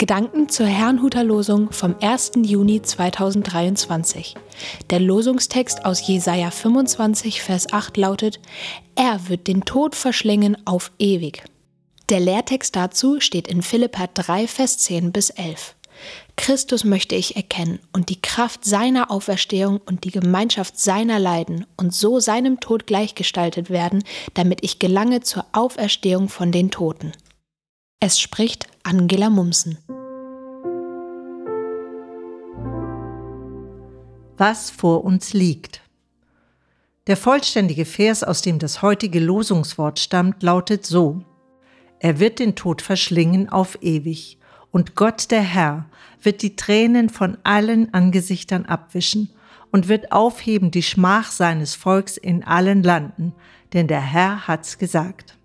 Gedanken zur Herrnhuter Losung vom 1. Juni 2023. Der Losungstext aus Jesaja 25, Vers 8 lautet: Er wird den Tod verschlingen auf ewig. Der Lehrtext dazu steht in Philippa 3, Vers 10 bis 11. Christus möchte ich erkennen und die Kraft seiner Auferstehung und die Gemeinschaft seiner Leiden und so seinem Tod gleichgestaltet werden, damit ich gelange zur Auferstehung von den Toten. Es spricht Angela Mumsen. Was vor uns liegt. Der vollständige Vers, aus dem das heutige Losungswort stammt, lautet so. Er wird den Tod verschlingen auf ewig, und Gott der Herr wird die Tränen von allen Angesichtern abwischen und wird aufheben die Schmach seines Volks in allen Landen, denn der Herr hat's gesagt.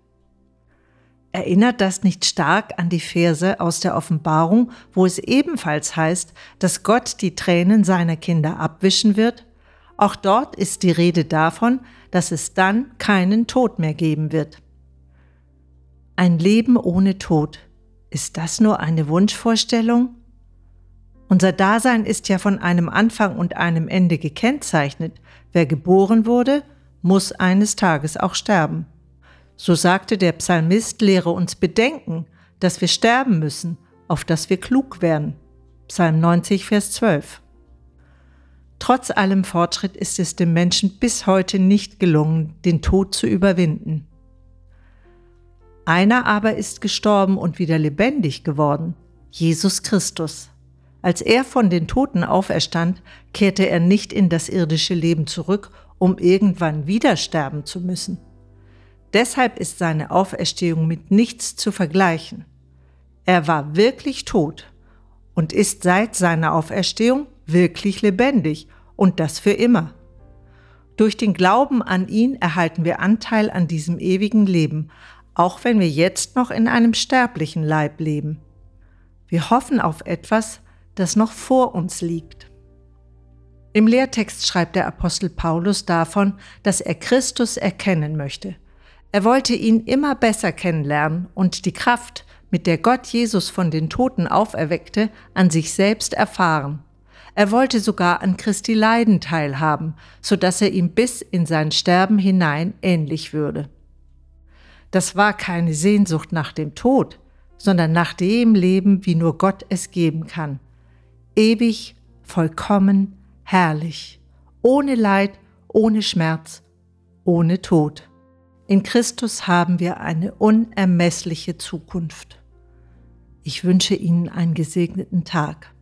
Erinnert das nicht stark an die Verse aus der Offenbarung, wo es ebenfalls heißt, dass Gott die Tränen seiner Kinder abwischen wird? Auch dort ist die Rede davon, dass es dann keinen Tod mehr geben wird. Ein Leben ohne Tod, ist das nur eine Wunschvorstellung? Unser Dasein ist ja von einem Anfang und einem Ende gekennzeichnet. Wer geboren wurde, muss eines Tages auch sterben. So sagte der Psalmist, lehre uns bedenken, dass wir sterben müssen, auf dass wir klug werden. Psalm 90, Vers 12. Trotz allem Fortschritt ist es dem Menschen bis heute nicht gelungen, den Tod zu überwinden. Einer aber ist gestorben und wieder lebendig geworden, Jesus Christus. Als er von den Toten auferstand, kehrte er nicht in das irdische Leben zurück, um irgendwann wieder sterben zu müssen. Deshalb ist seine Auferstehung mit nichts zu vergleichen. Er war wirklich tot und ist seit seiner Auferstehung wirklich lebendig und das für immer. Durch den Glauben an ihn erhalten wir Anteil an diesem ewigen Leben, auch wenn wir jetzt noch in einem sterblichen Leib leben. Wir hoffen auf etwas, das noch vor uns liegt. Im Lehrtext schreibt der Apostel Paulus davon, dass er Christus erkennen möchte. Er wollte ihn immer besser kennenlernen und die Kraft, mit der Gott Jesus von den Toten auferweckte, an sich selbst erfahren. Er wollte sogar an Christi Leiden teilhaben, so dass er ihm bis in sein Sterben hinein ähnlich würde. Das war keine Sehnsucht nach dem Tod, sondern nach dem Leben, wie nur Gott es geben kann. Ewig, vollkommen, herrlich, ohne Leid, ohne Schmerz, ohne Tod. In Christus haben wir eine unermessliche Zukunft. Ich wünsche Ihnen einen gesegneten Tag.